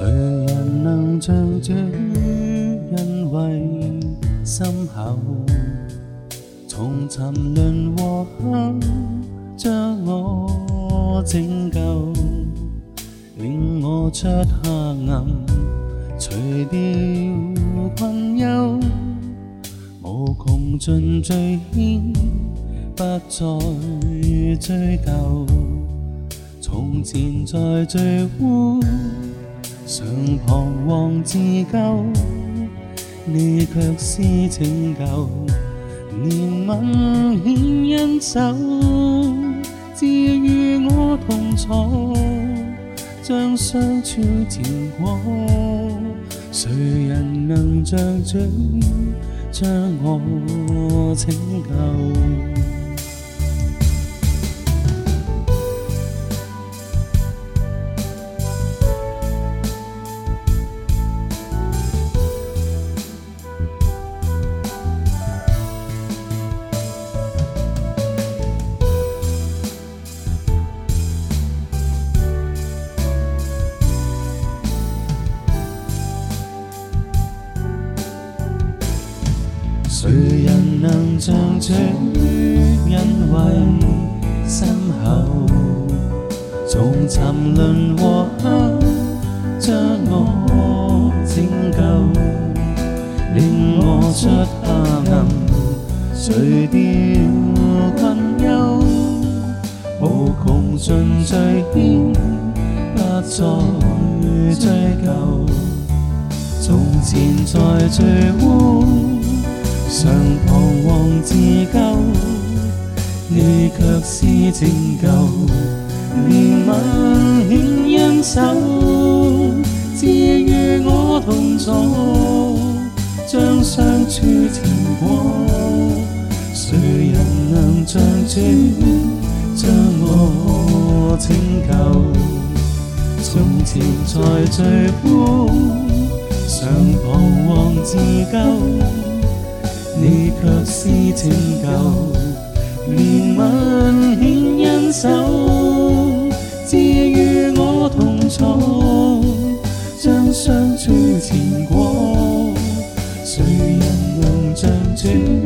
谁人能像驻？因为深厚，从沉沦和黑暗将我拯救，令我出黑暗，除掉困忧，无穷尽罪愆，不再追究，从前在最污。常彷徨自救，你却似拯救。年份显恩手，治愈我痛楚。将相处甜过，谁人能像像将我拯救？谁人能像这恩惠深厚？从沉沦和黑将我拯救，令我出黑暗，除掉困忧，无穷尽罪愆，不再追究。从前在最污。常彷徨自救，你卻是拯救，憐憫顯恩手，治愈我同組，將相處前果，誰人能像主將我拯救？從前在罪苦，常彷徨自救。你却是拯救，怜悯显恩手，治愈我痛楚，将伤处前过，谁人能像？